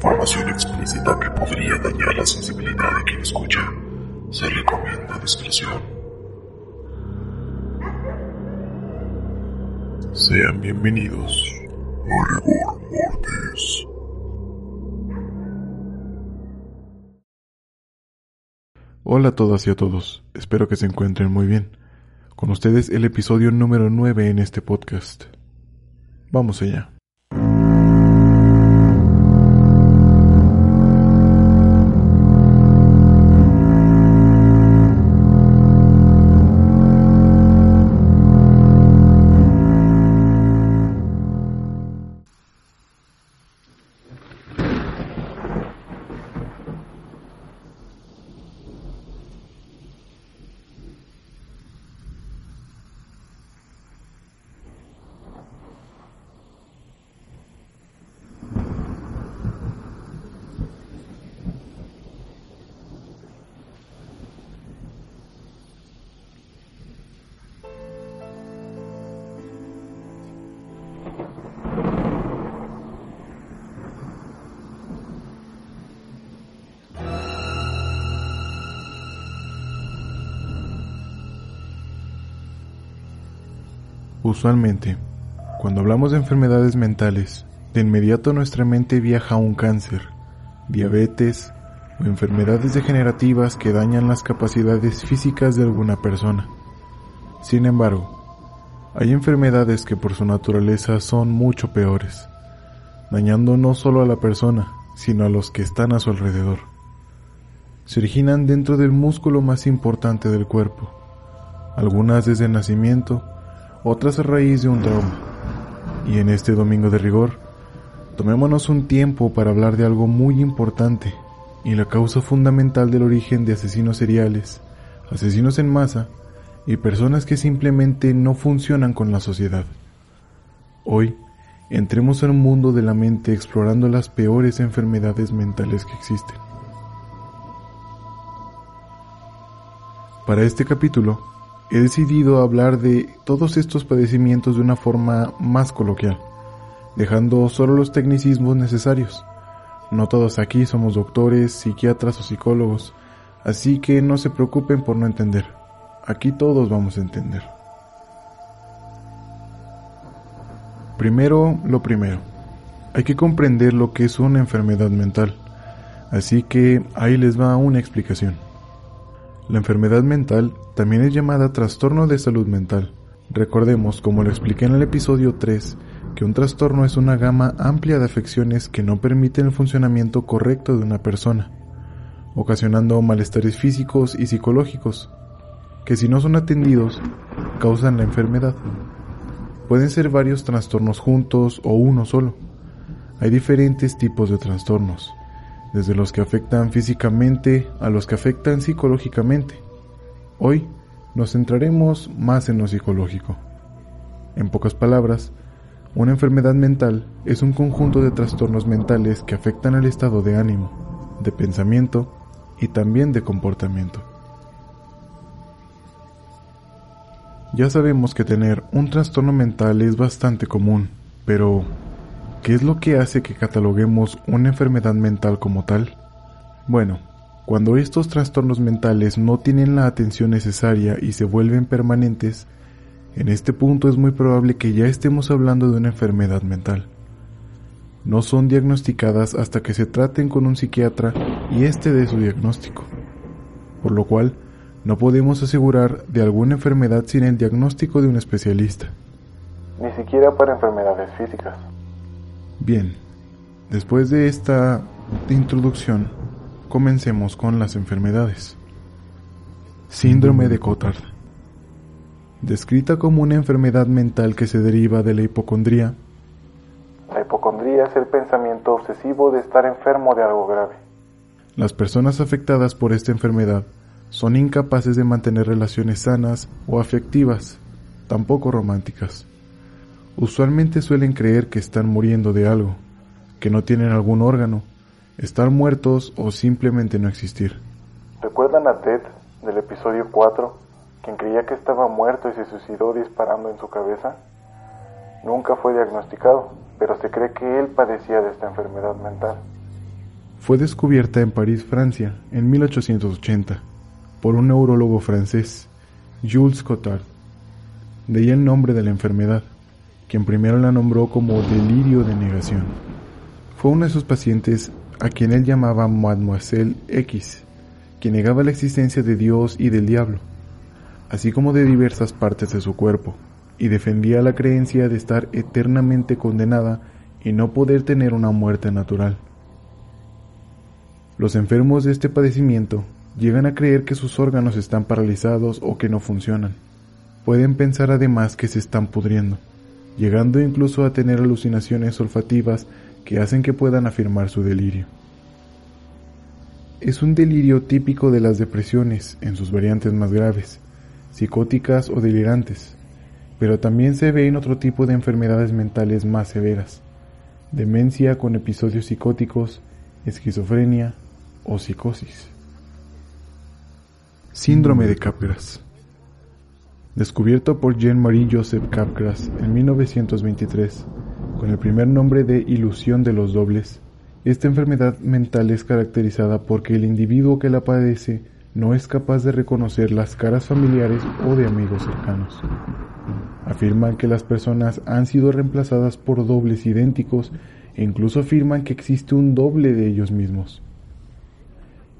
Información explícita que podría dañar la sensibilidad de quien escucha. Se recomienda discreción. Sean bienvenidos a Rigor Mortis. Hola a todas y a todos, espero que se encuentren muy bien. Con ustedes el episodio número 9 en este podcast. Vamos allá. Usualmente, cuando hablamos de enfermedades mentales, de inmediato nuestra mente viaja a un cáncer, diabetes o enfermedades degenerativas que dañan las capacidades físicas de alguna persona. Sin embargo, hay enfermedades que por su naturaleza son mucho peores, dañando no solo a la persona, sino a los que están a su alrededor. Se originan dentro del músculo más importante del cuerpo, algunas desde el nacimiento, otras a raíz de un trauma. Y en este domingo de rigor, tomémonos un tiempo para hablar de algo muy importante y la causa fundamental del origen de asesinos seriales, asesinos en masa y personas que simplemente no funcionan con la sociedad. Hoy, entremos al mundo de la mente explorando las peores enfermedades mentales que existen. Para este capítulo, he decidido hablar de todos estos padecimientos de una forma más coloquial, dejando solo los tecnicismos necesarios. No todos aquí somos doctores, psiquiatras o psicólogos, así que no se preocupen por no entender. Aquí todos vamos a entender. Primero, lo primero. Hay que comprender lo que es una enfermedad mental. Así que ahí les va una explicación. La enfermedad mental también es llamada trastorno de salud mental. Recordemos, como lo expliqué en el episodio 3, que un trastorno es una gama amplia de afecciones que no permiten el funcionamiento correcto de una persona, ocasionando malestares físicos y psicológicos, que si no son atendidos, causan la enfermedad. Pueden ser varios trastornos juntos o uno solo. Hay diferentes tipos de trastornos desde los que afectan físicamente a los que afectan psicológicamente. Hoy nos centraremos más en lo psicológico. En pocas palabras, una enfermedad mental es un conjunto de trastornos mentales que afectan el estado de ánimo, de pensamiento y también de comportamiento. Ya sabemos que tener un trastorno mental es bastante común, pero ¿Qué es lo que hace que cataloguemos una enfermedad mental como tal? Bueno, cuando estos trastornos mentales no tienen la atención necesaria y se vuelven permanentes, en este punto es muy probable que ya estemos hablando de una enfermedad mental. No son diagnosticadas hasta que se traten con un psiquiatra y éste dé su diagnóstico, por lo cual no podemos asegurar de alguna enfermedad sin el diagnóstico de un especialista. Ni siquiera para enfermedades físicas. Bien, después de esta introducción, comencemos con las enfermedades. Síndrome de Cotard. Descrita como una enfermedad mental que se deriva de la hipocondría. La hipocondría podría ser pensamiento obsesivo de estar enfermo de algo grave. Las personas afectadas por esta enfermedad son incapaces de mantener relaciones sanas o afectivas, tampoco románticas. Usualmente suelen creer que están muriendo de algo, que no tienen algún órgano, estar muertos o simplemente no existir. ¿Recuerdan a Ted del episodio 4, quien creía que estaba muerto y se suicidó disparando en su cabeza? Nunca fue diagnosticado, pero se cree que él padecía de esta enfermedad mental. Fue descubierta en París, Francia, en 1880 por un neurólogo francés, Jules Cotard. De ahí el nombre de la enfermedad, quien primero la nombró como delirio de negación. Fue uno de sus pacientes a quien él llamaba Mademoiselle X, que negaba la existencia de Dios y del diablo, así como de diversas partes de su cuerpo, y defendía la creencia de estar eternamente condenada y no poder tener una muerte natural. Los enfermos de este padecimiento Llegan a creer que sus órganos están paralizados o que no funcionan. Pueden pensar además que se están pudriendo, llegando incluso a tener alucinaciones olfativas que hacen que puedan afirmar su delirio. Es un delirio típico de las depresiones en sus variantes más graves, psicóticas o delirantes, pero también se ve en otro tipo de enfermedades mentales más severas, demencia con episodios psicóticos, esquizofrenia o psicosis. Síndrome de Capgras. Descubierto por Jean-Marie Joseph Capgras en 1923, con el primer nombre de ilusión de los dobles, esta enfermedad mental es caracterizada porque el individuo que la padece no es capaz de reconocer las caras familiares o de amigos cercanos. Afirman que las personas han sido reemplazadas por dobles idénticos e incluso afirman que existe un doble de ellos mismos.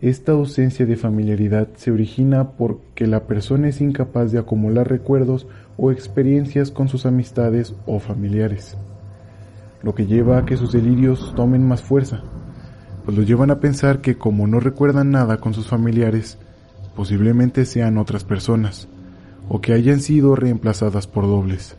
Esta ausencia de familiaridad se origina porque la persona es incapaz de acumular recuerdos o experiencias con sus amistades o familiares, lo que lleva a que sus delirios tomen más fuerza, pues los llevan a pensar que como no recuerdan nada con sus familiares, posiblemente sean otras personas, o que hayan sido reemplazadas por dobles.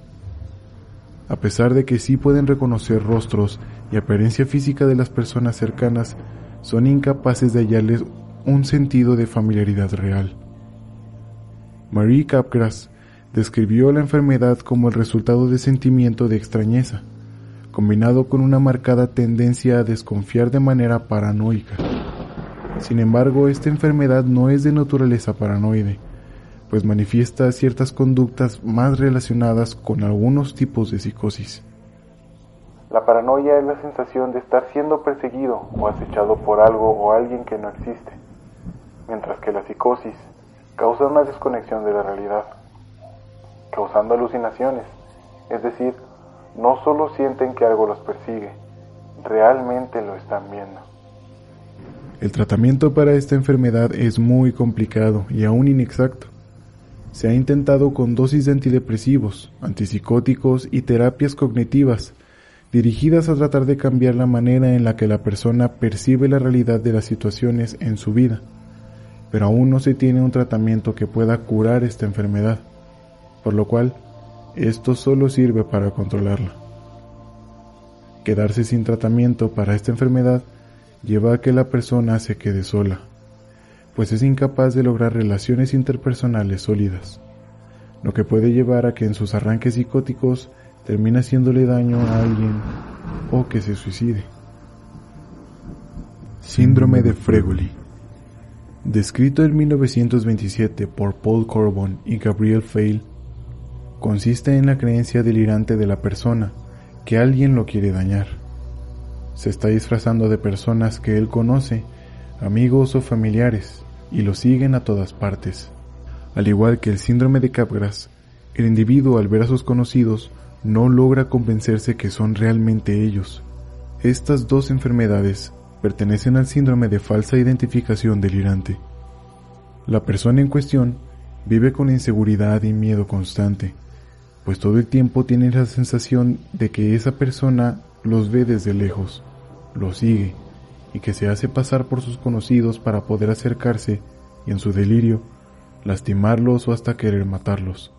A pesar de que sí pueden reconocer rostros y apariencia física de las personas cercanas, son incapaces de hallarles un sentido de familiaridad real. Marie Capgras describió la enfermedad como el resultado de sentimiento de extrañeza, combinado con una marcada tendencia a desconfiar de manera paranoica. Sin embargo, esta enfermedad no es de naturaleza paranoide, pues manifiesta ciertas conductas más relacionadas con algunos tipos de psicosis. La paranoia es la sensación de estar siendo perseguido o acechado por algo o alguien que no existe, mientras que la psicosis causa una desconexión de la realidad, causando alucinaciones, es decir, no solo sienten que algo los persigue, realmente lo están viendo. El tratamiento para esta enfermedad es muy complicado y aún inexacto. Se ha intentado con dosis de antidepresivos, antipsicóticos y terapias cognitivas, dirigidas a tratar de cambiar la manera en la que la persona percibe la realidad de las situaciones en su vida, pero aún no se tiene un tratamiento que pueda curar esta enfermedad, por lo cual esto solo sirve para controlarla. Quedarse sin tratamiento para esta enfermedad lleva a que la persona se quede sola, pues es incapaz de lograr relaciones interpersonales sólidas, lo que puede llevar a que en sus arranques psicóticos termina haciéndole daño a alguien o que se suicide. Síndrome de Fregoli. Descrito en 1927 por Paul Corbon y Gabriel Fail, consiste en la creencia delirante de la persona que alguien lo quiere dañar. Se está disfrazando de personas que él conoce, amigos o familiares, y lo siguen a todas partes. Al igual que el síndrome de Capgras, el individuo al ver a sus conocidos no logra convencerse que son realmente ellos. Estas dos enfermedades pertenecen al síndrome de falsa identificación delirante. La persona en cuestión vive con inseguridad y miedo constante, pues todo el tiempo tiene la sensación de que esa persona los ve desde lejos, los sigue y que se hace pasar por sus conocidos para poder acercarse y en su delirio lastimarlos o hasta querer matarlos.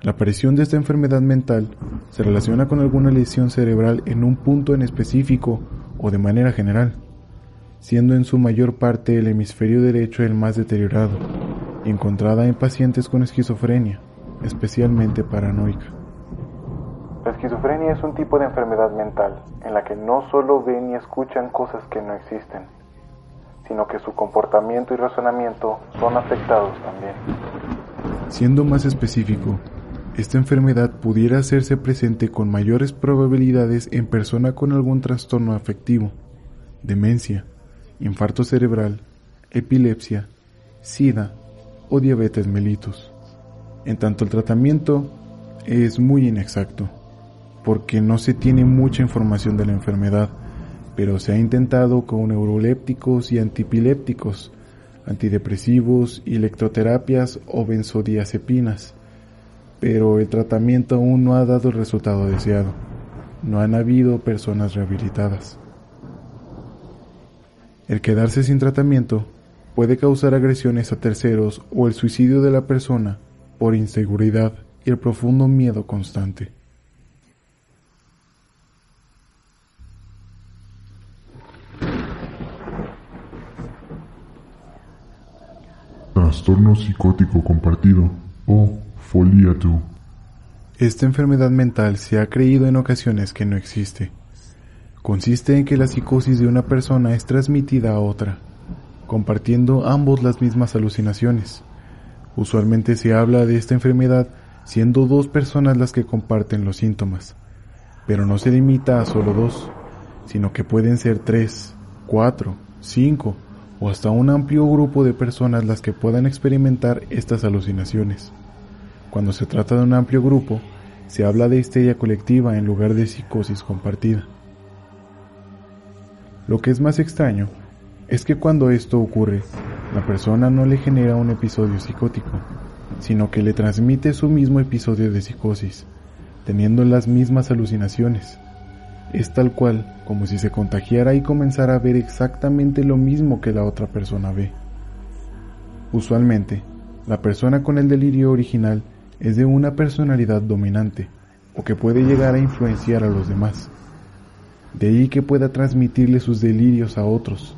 La aparición de esta enfermedad mental se relaciona con alguna lesión cerebral en un punto en específico o de manera general, siendo en su mayor parte el hemisferio derecho el más deteriorado, encontrada en pacientes con esquizofrenia, especialmente paranoica. La esquizofrenia es un tipo de enfermedad mental en la que no solo ven y escuchan cosas que no existen, sino que su comportamiento y razonamiento son afectados también. Siendo más específico, esta enfermedad pudiera hacerse presente con mayores probabilidades en persona con algún trastorno afectivo, demencia, infarto cerebral, epilepsia, sida o diabetes mellitus. En tanto el tratamiento es muy inexacto, porque no se tiene mucha información de la enfermedad, pero se ha intentado con neurolépticos y antipilépticos, antidepresivos, electroterapias o benzodiazepinas pero el tratamiento aún no ha dado el resultado deseado. No han habido personas rehabilitadas. El quedarse sin tratamiento puede causar agresiones a terceros o el suicidio de la persona por inseguridad y el profundo miedo constante. Trastorno psicótico compartido o esta enfermedad mental se ha creído en ocasiones que no existe. Consiste en que la psicosis de una persona es transmitida a otra, compartiendo ambos las mismas alucinaciones. Usualmente se habla de esta enfermedad siendo dos personas las que comparten los síntomas, pero no se limita a solo dos, sino que pueden ser tres, cuatro, cinco o hasta un amplio grupo de personas las que puedan experimentar estas alucinaciones. Cuando se trata de un amplio grupo, se habla de histeria colectiva en lugar de psicosis compartida. Lo que es más extraño es que cuando esto ocurre, la persona no le genera un episodio psicótico, sino que le transmite su mismo episodio de psicosis, teniendo las mismas alucinaciones. Es tal cual como si se contagiara y comenzara a ver exactamente lo mismo que la otra persona ve. Usualmente, la persona con el delirio original es de una personalidad dominante o que puede llegar a influenciar a los demás. De ahí que pueda transmitirle sus delirios a otros,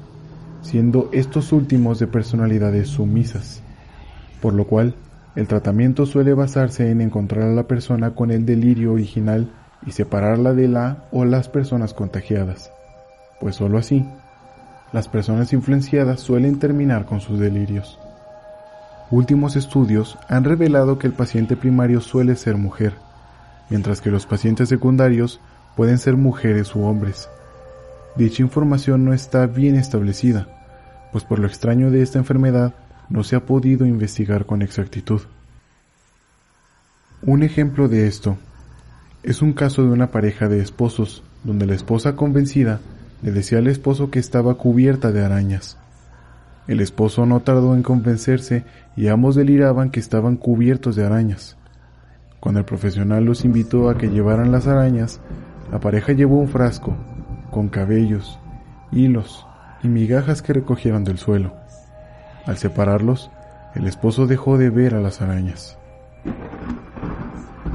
siendo estos últimos de personalidades sumisas, por lo cual el tratamiento suele basarse en encontrar a la persona con el delirio original y separarla de la o las personas contagiadas, pues sólo así, las personas influenciadas suelen terminar con sus delirios. Últimos estudios han revelado que el paciente primario suele ser mujer, mientras que los pacientes secundarios pueden ser mujeres u hombres. Dicha información no está bien establecida, pues por lo extraño de esta enfermedad no se ha podido investigar con exactitud. Un ejemplo de esto es un caso de una pareja de esposos, donde la esposa convencida le decía al esposo que estaba cubierta de arañas. El esposo no tardó en convencerse y ambos deliraban que estaban cubiertos de arañas. Cuando el profesional los invitó a que llevaran las arañas, la pareja llevó un frasco con cabellos, hilos y migajas que recogieron del suelo. Al separarlos, el esposo dejó de ver a las arañas.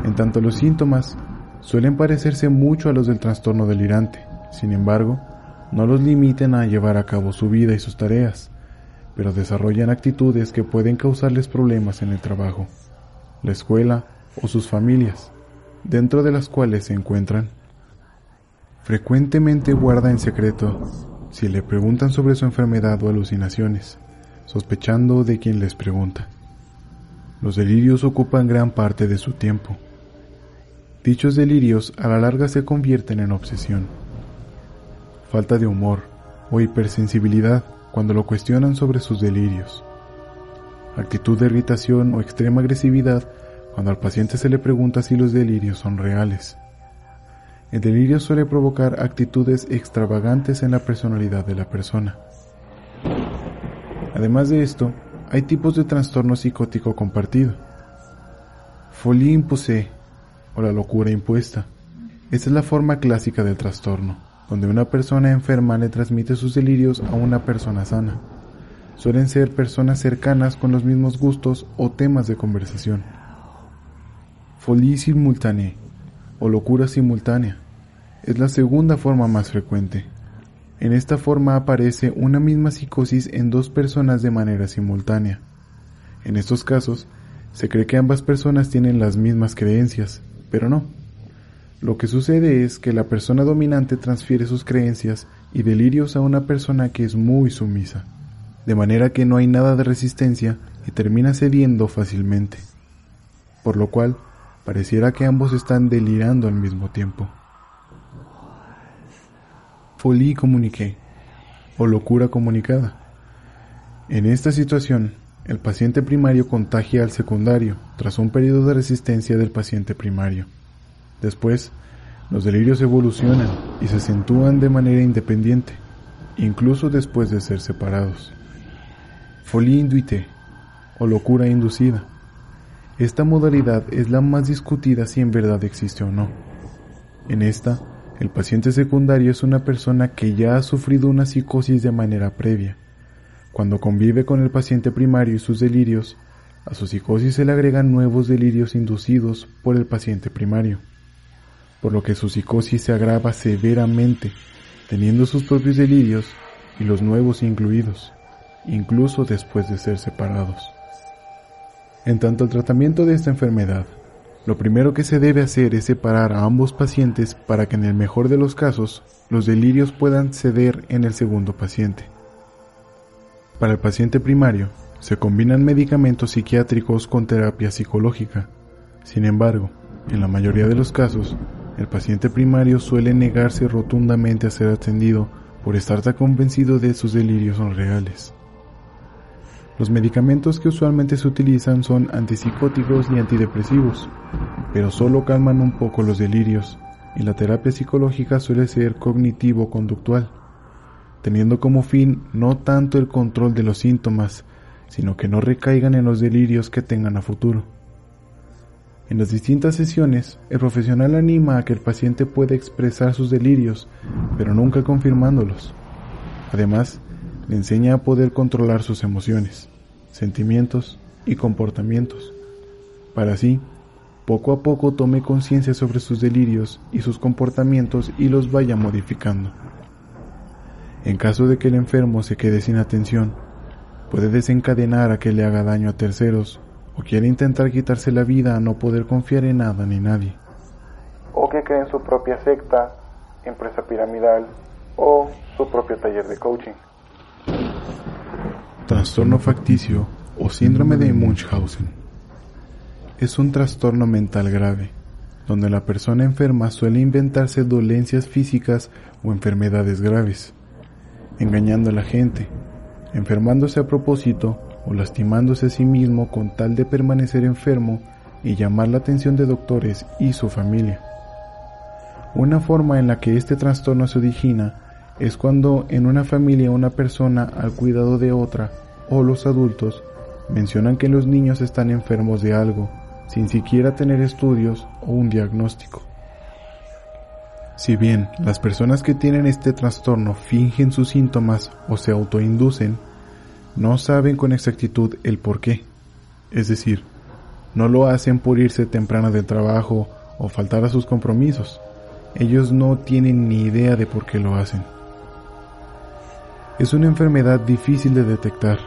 En tanto los síntomas suelen parecerse mucho a los del trastorno delirante, sin embargo, no los limiten a llevar a cabo su vida y sus tareas pero desarrollan actitudes que pueden causarles problemas en el trabajo, la escuela o sus familias, dentro de las cuales se encuentran. Frecuentemente guarda en secreto si le preguntan sobre su enfermedad o alucinaciones, sospechando de quien les pregunta. Los delirios ocupan gran parte de su tiempo. Dichos delirios a la larga se convierten en obsesión. Falta de humor o hipersensibilidad cuando lo cuestionan sobre sus delirios. Actitud de irritación o extrema agresividad cuando al paciente se le pregunta si los delirios son reales. El delirio suele provocar actitudes extravagantes en la personalidad de la persona. Además de esto, hay tipos de trastorno psicótico compartido. Folie imposée o la locura impuesta. Esta es la forma clásica del trastorno donde una persona enferma le transmite sus delirios a una persona sana. Suelen ser personas cercanas con los mismos gustos o temas de conversación. Folie simultánea o locura simultánea es la segunda forma más frecuente. En esta forma aparece una misma psicosis en dos personas de manera simultánea. En estos casos, se cree que ambas personas tienen las mismas creencias, pero no. Lo que sucede es que la persona dominante transfiere sus creencias y delirios a una persona que es muy sumisa, de manera que no hay nada de resistencia y termina cediendo fácilmente. Por lo cual, pareciera que ambos están delirando al mismo tiempo. Folie comuniqué o locura comunicada. En esta situación, el paciente primario contagia al secundario tras un periodo de resistencia del paciente primario. Después, los delirios evolucionan y se acentúan de manera independiente, incluso después de ser separados. Folie induite o locura inducida. Esta modalidad es la más discutida si en verdad existe o no. En esta, el paciente secundario es una persona que ya ha sufrido una psicosis de manera previa. Cuando convive con el paciente primario y sus delirios, a su psicosis se le agregan nuevos delirios inducidos por el paciente primario, por lo que su psicosis se agrava severamente, teniendo sus propios delirios y los nuevos incluidos, incluso después de ser separados. En tanto el tratamiento de esta enfermedad lo primero que se debe hacer es separar a ambos pacientes para que en el mejor de los casos los delirios puedan ceder en el segundo paciente. Para el paciente primario, se combinan medicamentos psiquiátricos con terapia psicológica. Sin embargo, en la mayoría de los casos, el paciente primario suele negarse rotundamente a ser atendido por estar tan convencido de sus delirios son reales. Los medicamentos que usualmente se utilizan son antipsicóticos y antidepresivos, pero solo calman un poco los delirios, y la terapia psicológica suele ser cognitivo-conductual, teniendo como fin no tanto el control de los síntomas, sino que no recaigan en los delirios que tengan a futuro. En las distintas sesiones, el profesional anima a que el paciente pueda expresar sus delirios, pero nunca confirmándolos. Además, le enseña a poder controlar sus emociones, sentimientos y comportamientos, para así, poco a poco tome conciencia sobre sus delirios y sus comportamientos y los vaya modificando. En caso de que el enfermo se quede sin atención, puede desencadenar a que le haga daño a terceros o quiere intentar quitarse la vida a no poder confiar en nada ni nadie. O que cree en su propia secta, empresa piramidal o su propio taller de coaching. Trastorno facticio o síndrome de Munchausen. Es un trastorno mental grave, donde la persona enferma suele inventarse dolencias físicas o enfermedades graves, engañando a la gente, enfermándose a propósito o lastimándose a sí mismo con tal de permanecer enfermo y llamar la atención de doctores y su familia. Una forma en la que este trastorno se origina es cuando en una familia una persona al cuidado de otra o los adultos mencionan que los niños están enfermos de algo sin siquiera tener estudios o un diagnóstico. Si bien las personas que tienen este trastorno fingen sus síntomas o se autoinducen, no saben con exactitud el por qué. Es decir, no lo hacen por irse temprano del trabajo o faltar a sus compromisos. Ellos no tienen ni idea de por qué lo hacen. Es una enfermedad difícil de detectar,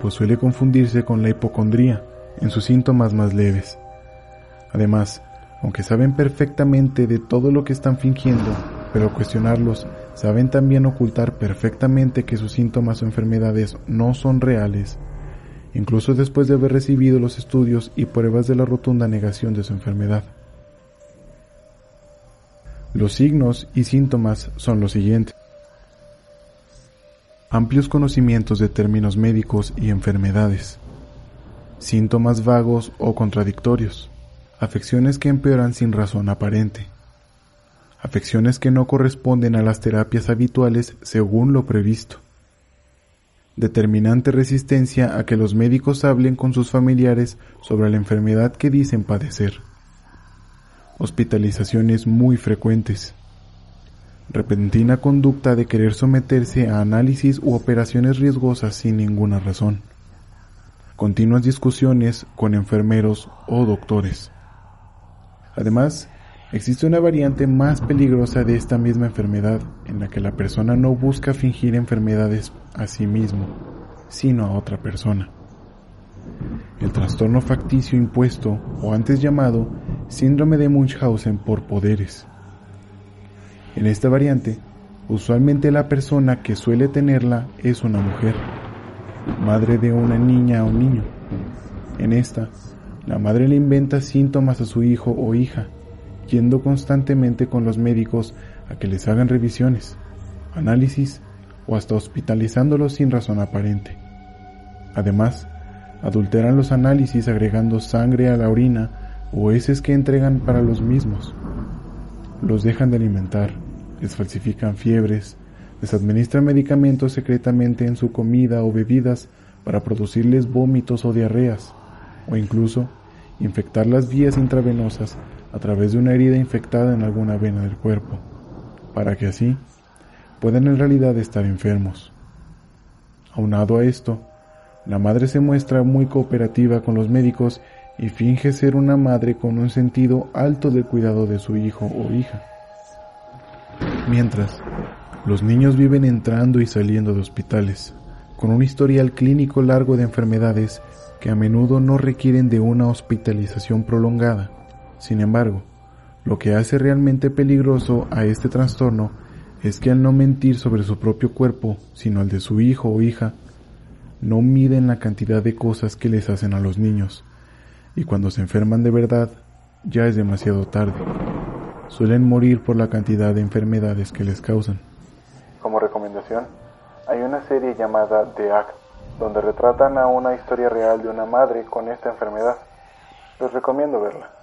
pues suele confundirse con la hipocondría en sus síntomas más leves. Además, aunque saben perfectamente de todo lo que están fingiendo, pero cuestionarlos, saben también ocultar perfectamente que sus síntomas o enfermedades no son reales, incluso después de haber recibido los estudios y pruebas de la rotunda negación de su enfermedad. Los signos y síntomas son los siguientes. Amplios conocimientos de términos médicos y enfermedades, síntomas vagos o contradictorios, afecciones que empeoran sin razón aparente, afecciones que no corresponden a las terapias habituales según lo previsto, determinante resistencia a que los médicos hablen con sus familiares sobre la enfermedad que dicen padecer, hospitalizaciones muy frecuentes, repentina conducta de querer someterse a análisis u operaciones riesgosas sin ninguna razón, continuas discusiones con enfermeros o doctores, Además, existe una variante más peligrosa de esta misma enfermedad, en la que la persona no busca fingir enfermedades a sí mismo, sino a otra persona. El trastorno facticio impuesto, o antes llamado síndrome de Munchausen por poderes. En esta variante, usualmente la persona que suele tenerla es una mujer, madre de una niña o niño. En esta, la madre le inventa síntomas a su hijo o hija, yendo constantemente con los médicos a que les hagan revisiones, análisis o hasta hospitalizándolos sin razón aparente. Además, adulteran los análisis agregando sangre a la orina o heces que entregan para los mismos. Los dejan de alimentar, les falsifican fiebres, les administran medicamentos secretamente en su comida o bebidas para producirles vómitos o diarreas, o incluso infectar las vías intravenosas a través de una herida infectada en alguna vena del cuerpo, para que así puedan en realidad estar enfermos. Aunado a esto, la madre se muestra muy cooperativa con los médicos y finge ser una madre con un sentido alto del cuidado de su hijo o hija. Mientras, los niños viven entrando y saliendo de hospitales, con un historial clínico largo de enfermedades que a menudo no requieren de una hospitalización prolongada. Sin embargo, lo que hace realmente peligroso a este trastorno es que al no mentir sobre su propio cuerpo, sino el de su hijo o hija, no miden la cantidad de cosas que les hacen a los niños, y cuando se enferman de verdad, ya es demasiado tarde. Suelen morir por la cantidad de enfermedades que les causan. Como recomendación, hay una serie llamada The Act, donde retratan a una historia real de una madre con esta enfermedad. Les recomiendo verla.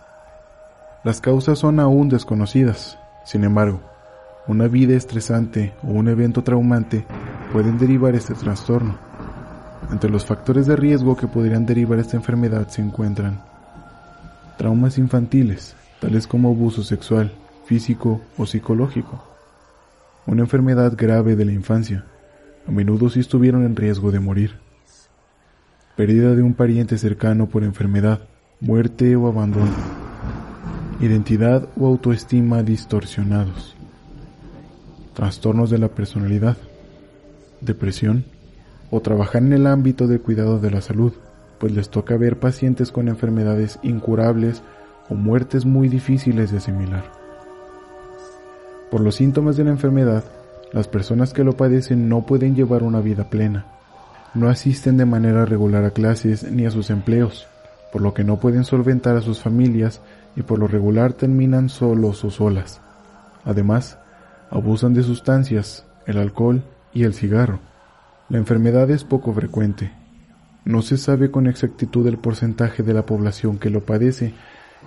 Las causas son aún desconocidas. Sin embargo, una vida estresante o un evento traumante pueden derivar este trastorno. Entre los factores de riesgo que podrían derivar esta enfermedad se encuentran traumas infantiles, tales como abuso sexual, físico o psicológico, una enfermedad grave de la infancia, a menudo si estuvieron en riesgo de morir, pérdida de un pariente cercano por enfermedad, muerte o abandono, identidad o autoestima distorsionados, trastornos de la personalidad, depresión, o trabajar en el ámbito del cuidado de la salud, pues les toca ver pacientes con enfermedades incurables o muertes muy difíciles de asimilar. Por los síntomas de la enfermedad, las personas que lo padecen no pueden llevar una vida plena. No asisten de manera regular a clases ni a sus empleos, por lo que no pueden solventar a sus familias y por lo regular terminan solos o solas. Además, abusan de sustancias, el alcohol y el cigarro. La enfermedad es poco frecuente. No se sabe con exactitud el porcentaje de la población que lo padece,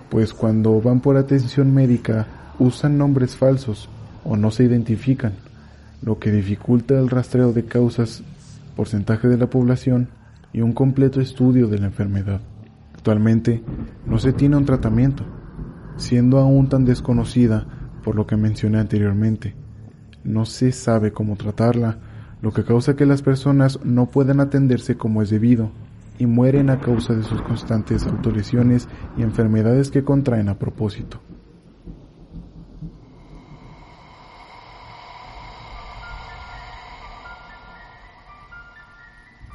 pues cuando van por atención médica usan nombres falsos o no se identifican, lo que dificulta el rastreo de causas, porcentaje de la población y un completo estudio de la enfermedad. Actualmente no se tiene un tratamiento, siendo aún tan desconocida por lo que mencioné anteriormente. No se sabe cómo tratarla lo que causa que las personas no puedan atenderse como es debido y mueren a causa de sus constantes autolesiones y enfermedades que contraen a propósito.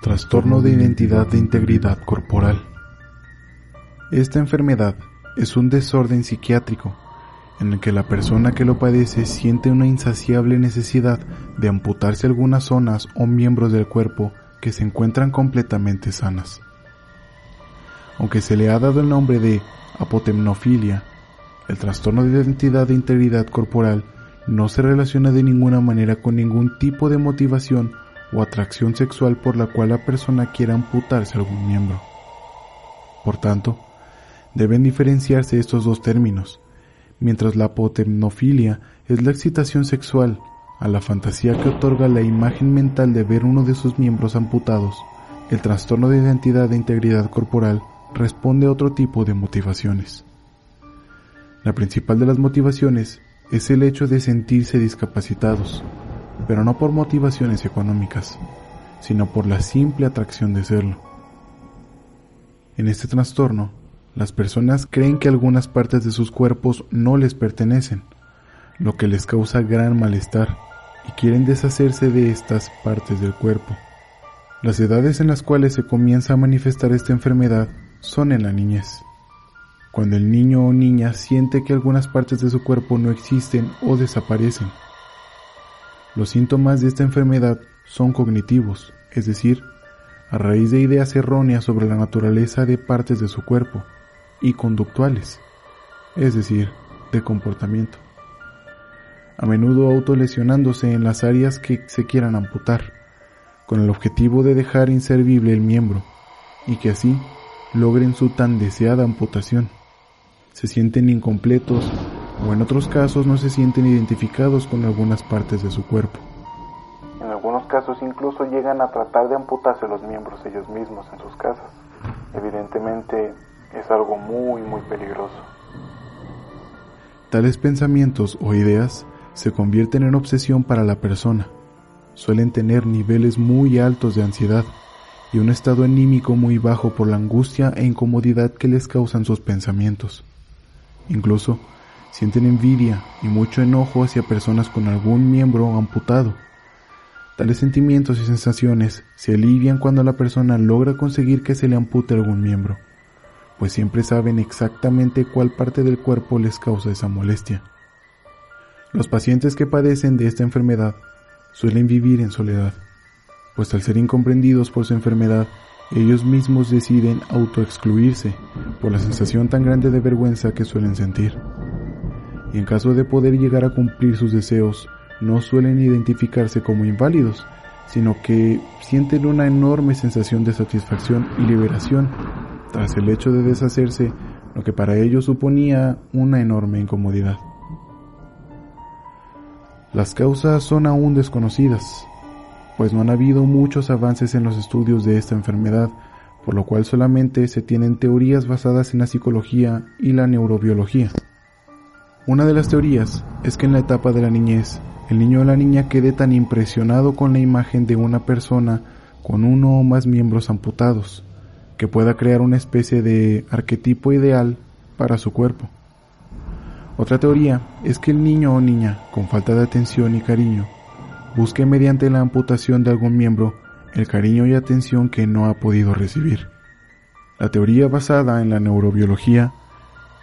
Trastorno de identidad de integridad corporal. Esta enfermedad es un desorden psiquiátrico en el que la persona que lo padece siente una insaciable necesidad de amputarse algunas zonas o miembros del cuerpo que se encuentran completamente sanas. Aunque se le ha dado el nombre de apotemnofilia, el trastorno de identidad de integridad corporal no se relaciona de ninguna manera con ningún tipo de motivación o atracción sexual por la cual la persona quiera amputarse algún miembro. Por tanto, deben diferenciarse estos dos términos, mientras la apotemnofilia es la excitación sexual a la fantasía que otorga la imagen mental de ver uno de sus miembros amputados. El trastorno de identidad e integridad corporal responde a otro tipo de motivaciones. La principal de las motivaciones es el hecho de sentirse discapacitados, pero no por motivaciones económicas, sino por la simple atracción de serlo. En este trastorno, las personas creen que algunas partes de sus cuerpos no les pertenecen, lo que les causa gran malestar y quieren deshacerse de estas partes del cuerpo. Las edades en las cuales se comienza a manifestar esta enfermedad son en la niñez, cuando el niño o niña siente que algunas partes de su cuerpo no existen o desaparecen. Los síntomas de esta enfermedad son cognitivos, es decir, a raíz de ideas erróneas sobre la naturaleza de partes de su cuerpo, y conductuales, es decir, de comportamiento. A menudo autolesionándose en las áreas que se quieran amputar, con el objetivo de dejar inservible el miembro y que así logren su tan deseada amputación. Se sienten incompletos o en otros casos no se sienten identificados con algunas partes de su cuerpo. En algunos casos incluso llegan a tratar de amputarse los miembros ellos mismos en sus casas. Evidentemente es algo muy muy peligroso. Tales pensamientos o ideas se convierten en obsesión para la persona. Suelen tener niveles muy altos de ansiedad y un estado anímico muy bajo por la angustia e incomodidad que les causan sus pensamientos. Incluso sienten envidia y mucho enojo hacia personas con algún miembro amputado. Tales sentimientos y sensaciones se alivian cuando la persona logra conseguir que se le ampute algún miembro pues siempre saben exactamente cuál parte del cuerpo les causa esa molestia. Los pacientes que padecen de esta enfermedad suelen vivir en soledad, pues al ser incomprendidos por su enfermedad, ellos mismos deciden autoexcluirse por la sensación tan grande de vergüenza que suelen sentir. Y en caso de poder llegar a cumplir sus deseos, no suelen identificarse como inválidos, sino que sienten una enorme sensación de satisfacción y liberación tras el hecho de deshacerse lo que para ellos suponía una enorme incomodidad. Las causas son aún desconocidas, pues no han habido muchos avances en los estudios de esta enfermedad, por lo cual solamente se tienen teorías basadas en la psicología y la neurobiología. Una de las teorías es que en la etapa de la niñez, el niño o la niña quede tan impresionado con la imagen de una persona con uno o más miembros amputados, que pueda crear una especie de arquetipo ideal para su cuerpo. Otra teoría es que el niño o niña con falta de atención y cariño busque mediante la amputación de algún miembro el cariño y atención que no ha podido recibir. La teoría basada en la neurobiología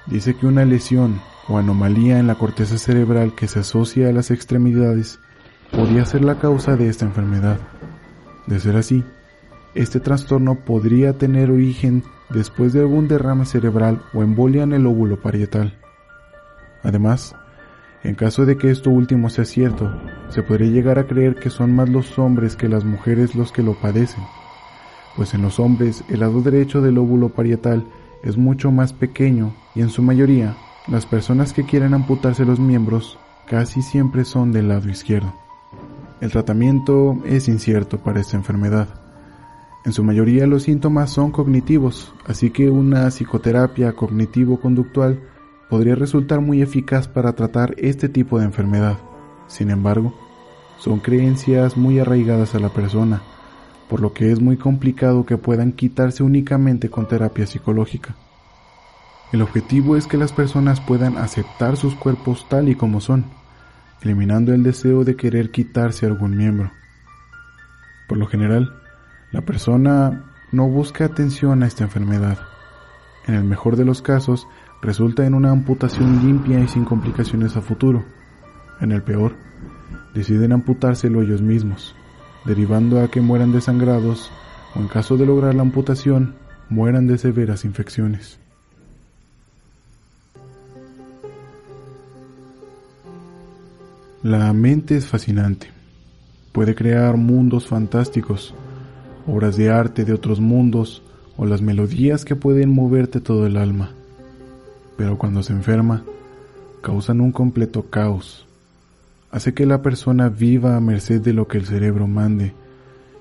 dice que una lesión o anomalía en la corteza cerebral que se asocia a las extremidades podría ser la causa de esta enfermedad. De ser así, este trastorno podría tener origen después de algún derrame cerebral o embolia en el óvulo parietal. Además, en caso de que esto último sea cierto, se podría llegar a creer que son más los hombres que las mujeres los que lo padecen, pues en los hombres el lado derecho del óvulo parietal es mucho más pequeño y en su mayoría las personas que quieren amputarse los miembros casi siempre son del lado izquierdo. El tratamiento es incierto para esta enfermedad, en su mayoría los síntomas son cognitivos, así que una psicoterapia cognitivo-conductual podría resultar muy eficaz para tratar este tipo de enfermedad. Sin embargo, son creencias muy arraigadas a la persona, por lo que es muy complicado que puedan quitarse únicamente con terapia psicológica. El objetivo es que las personas puedan aceptar sus cuerpos tal y como son, eliminando el deseo de querer quitarse algún miembro. Por lo general, la persona no busca atención a esta enfermedad. En el mejor de los casos, resulta en una amputación limpia y sin complicaciones a futuro. En el peor, deciden amputárselo ellos mismos, derivando a que mueran desangrados o en caso de lograr la amputación, mueran de severas infecciones. La mente es fascinante. Puede crear mundos fantásticos obras de arte de otros mundos o las melodías que pueden moverte todo el alma. Pero cuando se enferma, causan un completo caos. Hace que la persona viva a merced de lo que el cerebro mande,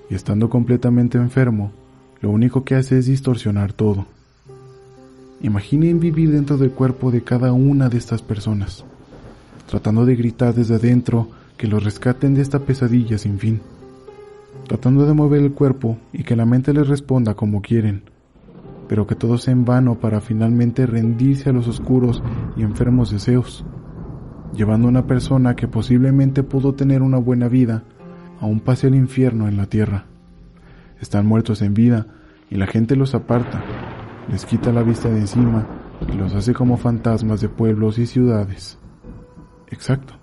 y estando completamente enfermo, lo único que hace es distorsionar todo. Imaginen vivir dentro del cuerpo de cada una de estas personas, tratando de gritar desde adentro que los rescaten de esta pesadilla sin fin tratando de mover el cuerpo y que la mente les responda como quieren, pero que todo sea en vano para finalmente rendirse a los oscuros y enfermos deseos, llevando a una persona que posiblemente pudo tener una buena vida a un pase al infierno en la tierra. Están muertos en vida y la gente los aparta, les quita la vista de encima y los hace como fantasmas de pueblos y ciudades. Exacto.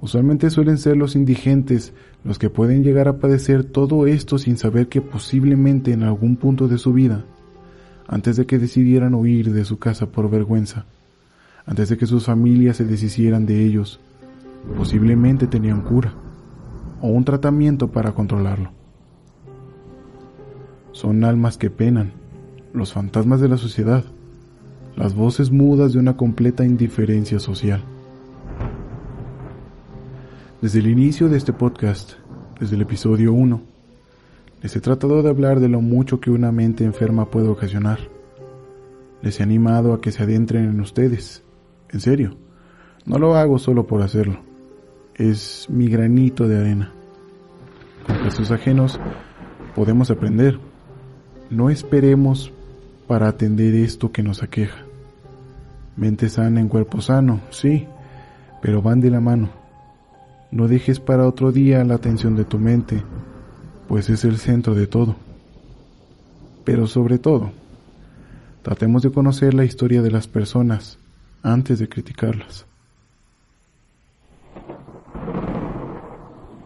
Usualmente suelen ser los indigentes los que pueden llegar a padecer todo esto sin saber que posiblemente en algún punto de su vida, antes de que decidieran huir de su casa por vergüenza, antes de que sus familias se deshicieran de ellos, posiblemente tenían cura o un tratamiento para controlarlo. Son almas que penan, los fantasmas de la sociedad, las voces mudas de una completa indiferencia social. Desde el inicio de este podcast, desde el episodio 1, les he tratado de hablar de lo mucho que una mente enferma puede ocasionar. Les he animado a que se adentren en ustedes. En serio, no lo hago solo por hacerlo. Es mi granito de arena. Con casos ajenos podemos aprender. No esperemos para atender esto que nos aqueja. Mente sana en cuerpo sano, sí, pero van de la mano. No dejes para otro día la atención de tu mente, pues es el centro de todo. Pero sobre todo, tratemos de conocer la historia de las personas antes de criticarlas.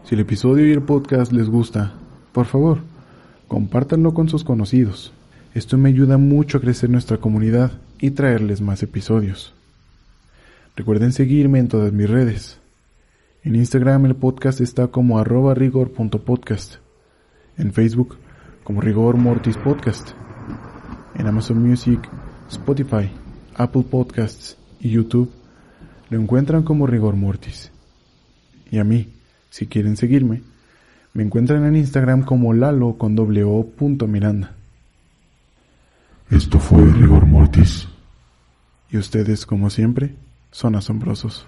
Si el episodio y el podcast les gusta, por favor, compártanlo con sus conocidos. Esto me ayuda mucho a crecer nuestra comunidad y traerles más episodios. Recuerden seguirme en todas mis redes. En Instagram el podcast está como arroba rigor.podcast. En Facebook como Rigor Mortis Podcast. En Amazon Music, Spotify, Apple Podcasts y YouTube lo encuentran como Rigor Mortis. Y a mí, si quieren seguirme, me encuentran en Instagram como lalo con doble o punto miranda. Esto fue Rigor Mortis. Y ustedes, como siempre, son asombrosos.